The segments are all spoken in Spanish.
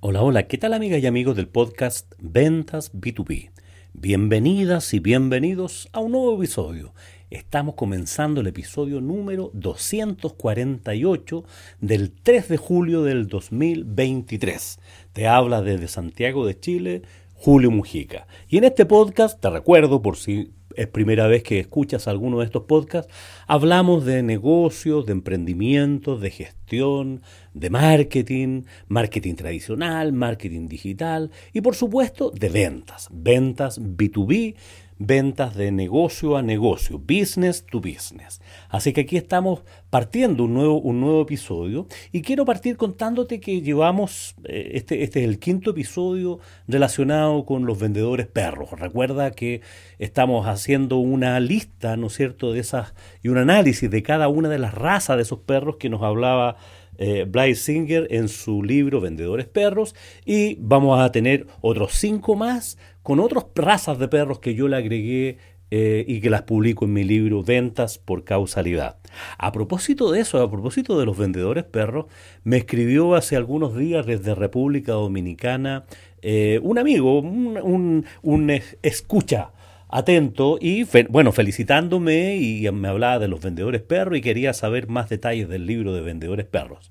Hola, hola, ¿qué tal amigas y amigos del podcast Ventas B2B? Bienvenidas y bienvenidos a un nuevo episodio. Estamos comenzando el episodio número 248 del 3 de julio del 2023. Te habla desde Santiago de Chile, Julio Mujica. Y en este podcast, te recuerdo por si es primera vez que escuchas alguno de estos podcasts, hablamos de negocios, de emprendimientos, de gestión, de marketing, marketing tradicional, marketing digital y por supuesto de ventas, ventas B2B, ventas de negocio a negocio, business to business. Así que aquí estamos partiendo un nuevo, un nuevo episodio y quiero partir contándote que llevamos, eh, este, este es el quinto episodio relacionado con los vendedores perros. Recuerda que estamos haciendo una lista, ¿no es cierto?, de esas un análisis de cada una de las razas de esos perros que nos hablaba eh, Singer en su libro Vendedores Perros y vamos a tener otros cinco más con otras razas de perros que yo le agregué eh, y que las publico en mi libro Ventas por Causalidad. A propósito de eso, a propósito de los vendedores perros, me escribió hace algunos días desde República Dominicana eh, un amigo, un, un, un es- escucha atento y bueno, felicitándome y me hablaba de los vendedores perros y quería saber más detalles del libro de vendedores perros.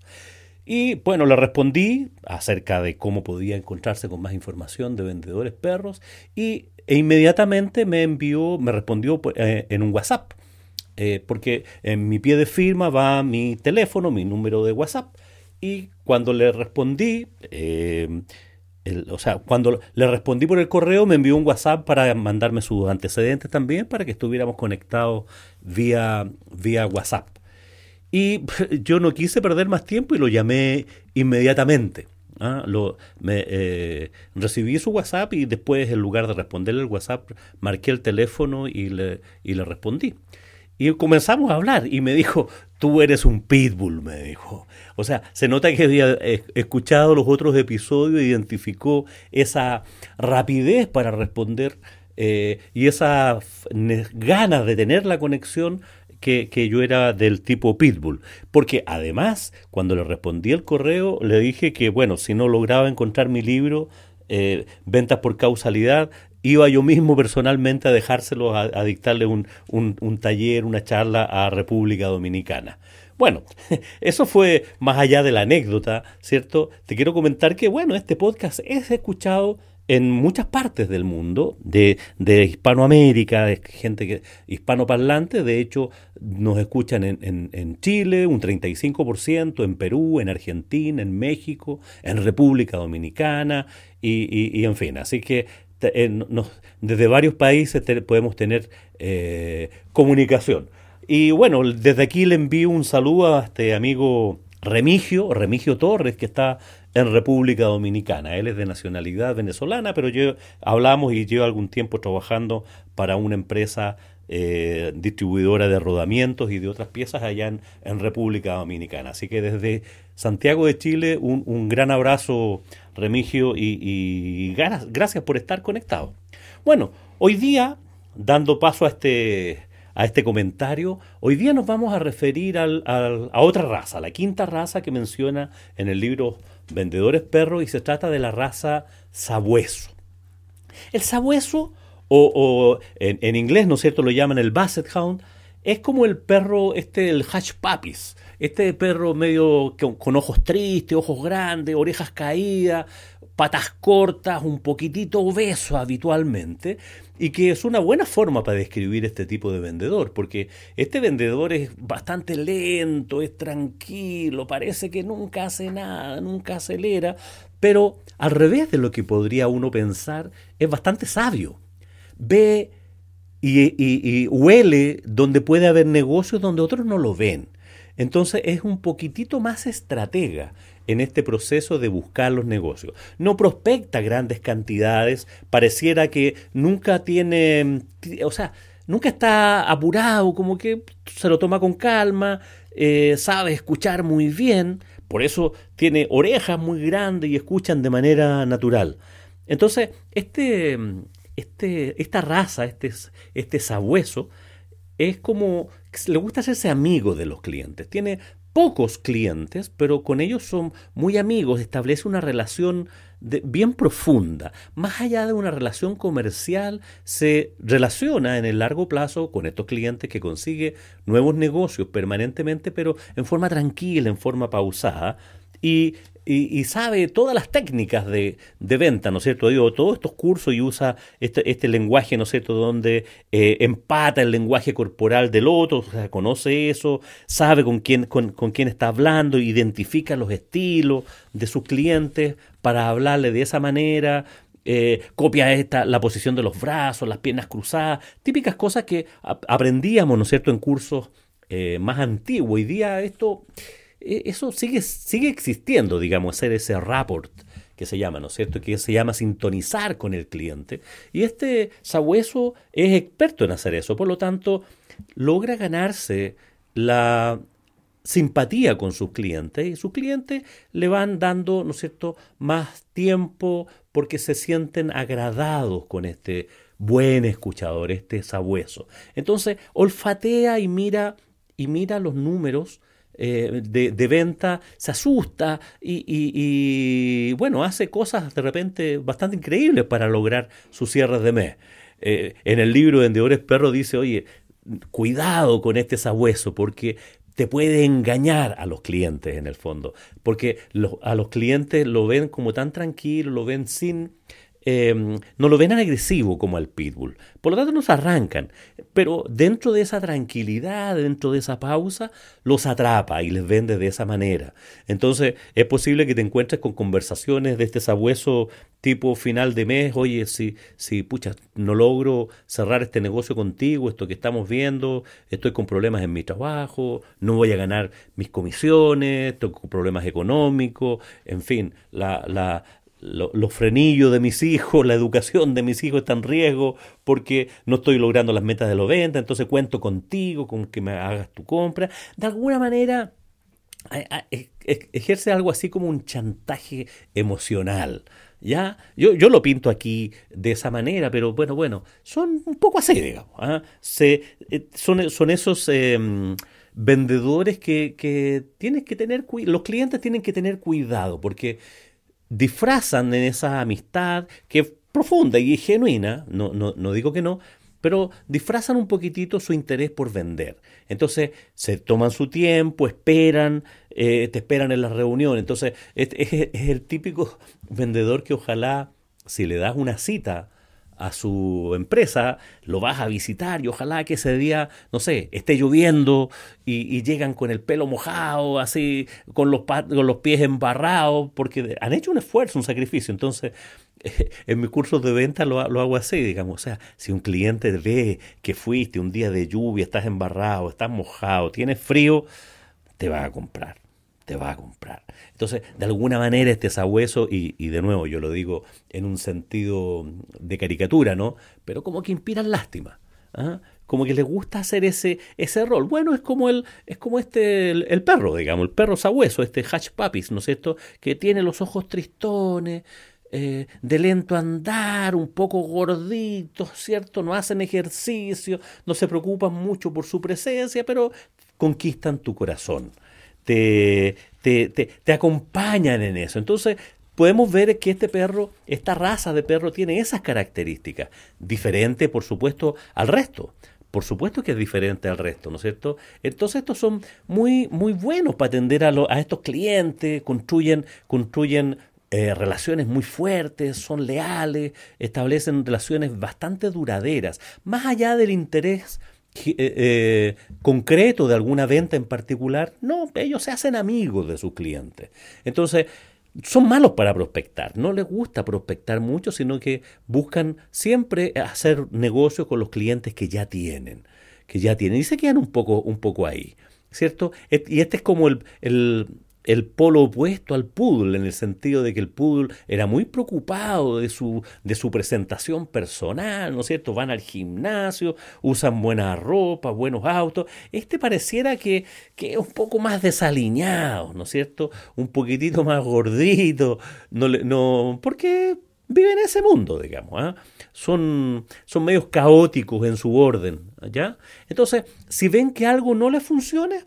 Y bueno, le respondí acerca de cómo podía encontrarse con más información de vendedores perros y, e inmediatamente me envió, me respondió pues, eh, en un WhatsApp, eh, porque en mi pie de firma va mi teléfono, mi número de WhatsApp y cuando le respondí, eh, o sea, cuando le respondí por el correo, me envió un WhatsApp para mandarme sus antecedentes también, para que estuviéramos conectados vía, vía WhatsApp. Y yo no quise perder más tiempo y lo llamé inmediatamente. ¿ah? Lo, me, eh, recibí su WhatsApp y después, en lugar de responderle el WhatsApp, marqué el teléfono y le, y le respondí. Y comenzamos a hablar y me dijo, tú eres un pitbull, me dijo. O sea, se nota que había eh, escuchado los otros episodios, identificó esa rapidez para responder eh, y esa ganas de tener la conexión que, que yo era del tipo pitbull. Porque además, cuando le respondí el correo, le dije que, bueno, si no lograba encontrar mi libro, eh, Ventas por Causalidad, iba yo mismo personalmente a dejárselo, a, a dictarle un, un- taller, una charla a República Dominicana. Bueno, eso fue más allá de la anécdota, ¿cierto? Te quiero comentar que, bueno, este podcast es escuchado en muchas partes del mundo, de, de Hispanoamérica, de gente que, hispanoparlante, de hecho nos escuchan en, en- en Chile un 35%, en Perú, en Argentina, en México, en República Dominicana y, y- y en fin, así que eh, desde varios países podemos tener eh, comunicación. Y bueno, desde aquí le envío un saludo a este amigo Remigio, Remigio Torres, que está en República Dominicana. Él es de nacionalidad venezolana, pero yo hablamos y llevo algún tiempo trabajando para una empresa eh, distribuidora de rodamientos y de otras piezas allá en, República Dominicana. Así que desde Santiago de Chile, un, un gran abrazo, Remigio, y, gracias por estar conectado. Bueno, hoy día, dando paso a este, a este comentario, hoy día nos vamos a referir a otra raza, la quinta raza que menciona en el libro Vendedores Perros, y se trata de la raza sabueso. El sabueso, o, en inglés, ¿no es cierto?, lo llaman el Basset Hound, es como el perro, este, el Hatch Puppies, este perro medio con, con ojos tristes, ojos grandes, orejas caídas, patas cortas, un poquitito obeso habitualmente, y que es una buena forma para describir este tipo de vendedor, porque este vendedor es bastante lento, es tranquilo, parece que nunca hace nada, nunca acelera, pero al revés de lo que podría uno pensar, es bastante sabio. Ve y, huele donde puede haber negocios donde otros no lo ven. Entonces es un poquitito más estratega en este proceso de buscar los negocios. No prospecta grandes cantidades, pareciera que nunca tiene, o sea, nunca está apurado, como que se lo toma con calma, eh, sabe escuchar muy bien, por eso tiene orejas muy grandes y escuchan de manera natural. Entonces, este, este, esta raza, este, este sabueso, es como, le gusta hacerse amigo de los clientes. Tiene pocos clientes, pero con ellos son muy amigos, establece una relación bien profunda. Más allá de una relación comercial, se relaciona en el largo plazo con estos clientes que consigue nuevos negocios permanentemente, pero en forma tranquila, en forma pausada. Y sabe todas las técnicas de, venta, ¿no es cierto? Digo, todos estos cursos y usa este, este lenguaje, ¿no es cierto?, donde eh, empata el lenguaje corporal del otro, o sea, conoce eso, sabe con quién, con, quién está hablando, identifica los estilos de sus clientes para hablarle de esa manera, eh, copia esta, la posición de los brazos, las piernas cruzadas, típicas cosas que aprendíamos, ¿no es cierto?, en cursos eh, más antiguos. Hoy día esto eso sigue, sigue existiendo, digamos, hacer ese rapport que se llama, ¿no es cierto? Que se llama sintonizar con el cliente. Y este sabueso es experto en hacer eso, por lo tanto, logra ganarse la simpatía con sus clientes y sus clientes le van dando, ¿no es cierto?, más tiempo porque se sienten agradados con este buen escuchador, este sabueso. Entonces, olfatea y mira y mira los números eh, de, venta, se asusta y, bueno, hace cosas de repente bastante increíbles para lograr sus cierres de mes. Eh, en el libro de Vendedores Perro dice, oye, cuidado con este sabueso porque te puede engañar a los clientes en el fondo, porque a los clientes lo ven como tan tranquilo, lo ven sin Em, no lo ven agresivo como al pitbull. Por lo tanto, nos arrancan. Pero dentro de esa tranquilidad, dentro de esa pausa, los atrapa y les vende de esa manera. Entonces, es posible que te encuentres con conversaciones de este sabueso tipo final de mes. Oye, si, si pucha, no logro cerrar este negocio contigo, esto que estamos viendo, estoy con problemas en mi trabajo, no voy a ganar mis comisiones, tengo problemas económicos, en fin, la, la, los frenillos de mis hijos, la educación de mis hijos está en riesgo porque no estoy logrando las metas de los ventas, entonces cuento contigo, con que me hagas tu compra. De alguna manera ejerce algo así como un chantaje emocional. ¿Ya? Yo, yo lo pinto aquí de esa manera, pero bueno, bueno, son un poco así, digamos. ¿ah? Eh, son, son esos em, vendedores que, que tienes que tener, los clientes tienen que tener cuidado, porque disfrazan en esa amistad que es profunda y genuina, no, no, no digo que no, pero disfrazan un poquitito su interés por vender. Entonces se toman su tiempo, esperan, eh, te esperan en la reunión. Entonces es, es, el típico vendedor que ojalá si le das una cita a su empresa, lo vas a visitar y ojalá que ese día, no sé, esté lloviendo y, llegan con el pelo mojado, así, con los, con los pies embarrados, porque han hecho un esfuerzo, un sacrificio. Entonces, en mis cursos de venta lo, lo, hago así, digamos. O sea, si un cliente ve que fuiste un día de lluvia, estás embarrado, estás mojado, tienes frío, te va a comprar te va a comprar. Entonces, de alguna manera este sabueso, y, y de nuevo yo lo digo en un sentido de caricatura, ¿no? Pero como que inspiran lástima. ¿ah? como que le gusta hacer ese, ese rol. Bueno, es como el, es como este, el, perro, digamos, el perro sabueso, este Hatch Puppies, ¿no es cierto? Que tiene los ojos tristones, eh, de lento andar, un poco gorditos, ¿cierto? No hacen ejercicio, no se preocupan mucho por su presencia, pero conquistan tu corazón te, te, te, acompañan en eso. Entonces, podemos ver que este perro, esta raza de perro tiene esas características, diferente por supuesto al resto. Por supuesto que es diferente al resto, ¿no es cierto? Entonces estos son muy, muy buenos para atender a, a estos clientes, construyen, construyen eh, relaciones muy fuertes, son leales, establecen relaciones bastante duraderas, más allá del interés eh, eh, concreto de alguna venta en particular. No, ellos se hacen amigos de sus clientes. Entonces, son malos para prospectar. No les gusta prospectar mucho, sino que buscan siempre hacer negocio con los clientes que ya tienen. Que ya tienen. Y se quedan un poco, un poco ahí. ¿Cierto? Y este es como el polo opuesto al poodle, en el sentido de que el poodle era muy preocupado de su, de su presentación personal, ¿no es cierto? Van al gimnasio, usan buena ropa, buenos autos. Este pareciera que, que es un poco más desaliñado, ¿no es cierto? Un poquitito más gordito, no, no, porque viven en ese mundo, digamos. ¿ah? Son, son medios caóticos en su orden. ¿ya? Entonces, si ven que algo no les funciona,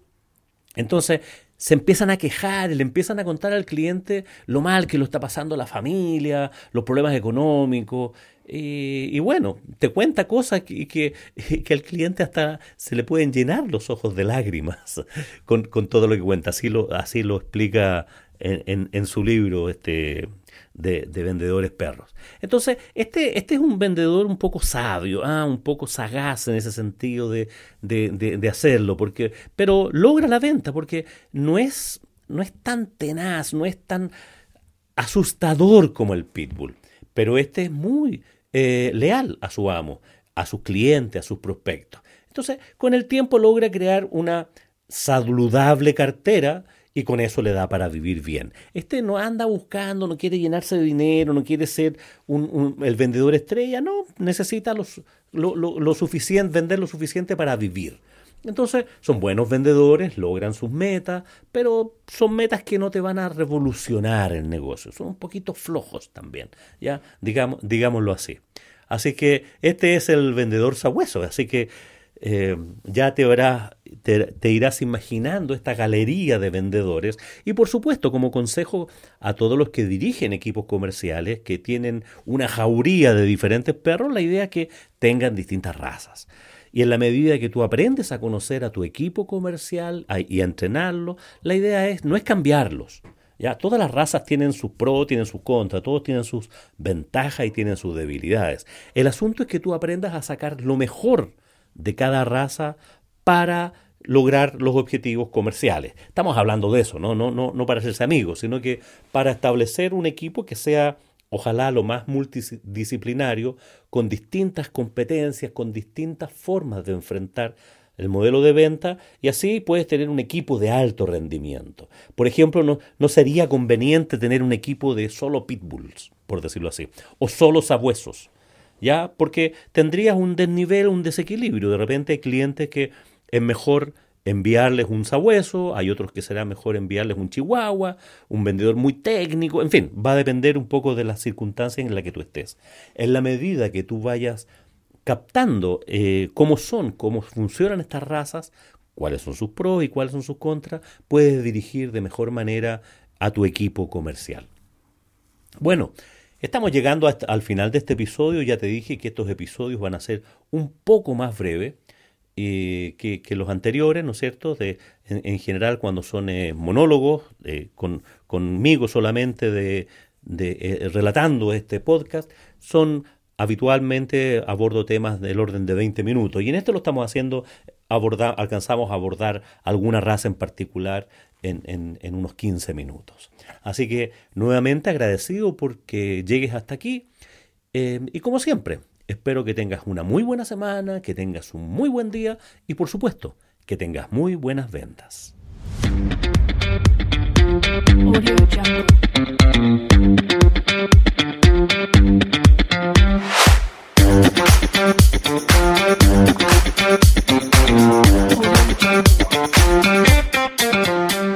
entonces se empiezan a quejar, le empiezan a contar al cliente lo mal que lo está pasando la familia, los problemas económicos. Y, bueno, te cuenta cosas que, que, que, al cliente hasta se le pueden llenar los ojos de lágrimas con, con todo lo que cuenta. Así lo, así lo explica en, su libro este, de, vendedores perros. Entonces, este, este es un vendedor un poco sabio, ah, un poco sagaz en ese sentido de, de, hacerlo, porque, pero logra la venta porque no es, no es tan tenaz, no es tan asustador como el pitbull, pero este es muy eh, leal a su amo, a sus clientes, a sus prospectos. Entonces, con el tiempo logra crear una saludable cartera y con eso le da para vivir bien. Este no anda buscando, no quiere llenarse de dinero, no quiere ser el vendedor estrella, no, necesita lo, suficiente, vender lo suficiente para vivir. Entonces, son buenos vendedores, logran sus metas, pero son metas que no te van a revolucionar el negocio, son un poquito flojos también, ¿ya? Digamos, digámoslo así. Así que este es el vendedor sabueso, así que eh, ya te, te, irás imaginando esta galería de vendedores y por supuesto como consejo a todos los que dirigen equipos comerciales que tienen una jauría de diferentes perros, la idea es que tengan distintas razas. Y en la medida que tú aprendes a conocer a tu equipo comercial y a entrenarlo, la idea es no es cambiarlos. Ya, todas las razas tienen sus pros, tienen sus contras, todos tienen sus ventajas y tienen sus debilidades. El asunto es que tú aprendas a sacar lo mejor de cada raza para lograr los objetivos comerciales. Estamos hablando de eso, ¿no? No, no, no para hacerse amigos, sino que para establecer un equipo que sea, ojalá, lo más multidisciplinario, con distintas competencias, con distintas formas de enfrentar el modelo de venta y así puedes tener un equipo de alto rendimiento. Por ejemplo, no, no sería conveniente tener un equipo de solo pitbulls, por decirlo así, o solo sabuesos ¿ya? Porque tendrías un desnivel, un desequilibrio. De repente hay clientes que es mejor enviarles un sabueso, hay otros que será mejor enviarles un chihuahua, un vendedor muy técnico, en fin, va a depender un poco de las circunstancias en las que tú estés. En la medida que tú vayas captando eh, cómo son, cómo funcionan estas razas, cuáles son sus pros y cuáles son sus contras, puedes dirigir de mejor manera a tu equipo comercial. Bueno, Estamos llegando al final de este episodio. Ya te dije que estos episodios van a ser un poco más breves eh, que, los anteriores, ¿no es cierto? De, en, general, cuando son eh, monólogos, eh, con, conmigo solamente de, relatando este podcast, son habitualmente abordo temas del orden de 20 minutos. Y en esto lo estamos haciendo, alcanzamos a abordar alguna raza en particular en, unos 15 minutos. Así que nuevamente agradecido porque llegues hasta aquí eh, y como siempre, espero que tengas una muy buena semana, que tengas un muy buen día y por supuesto que tengas muy buenas ventas.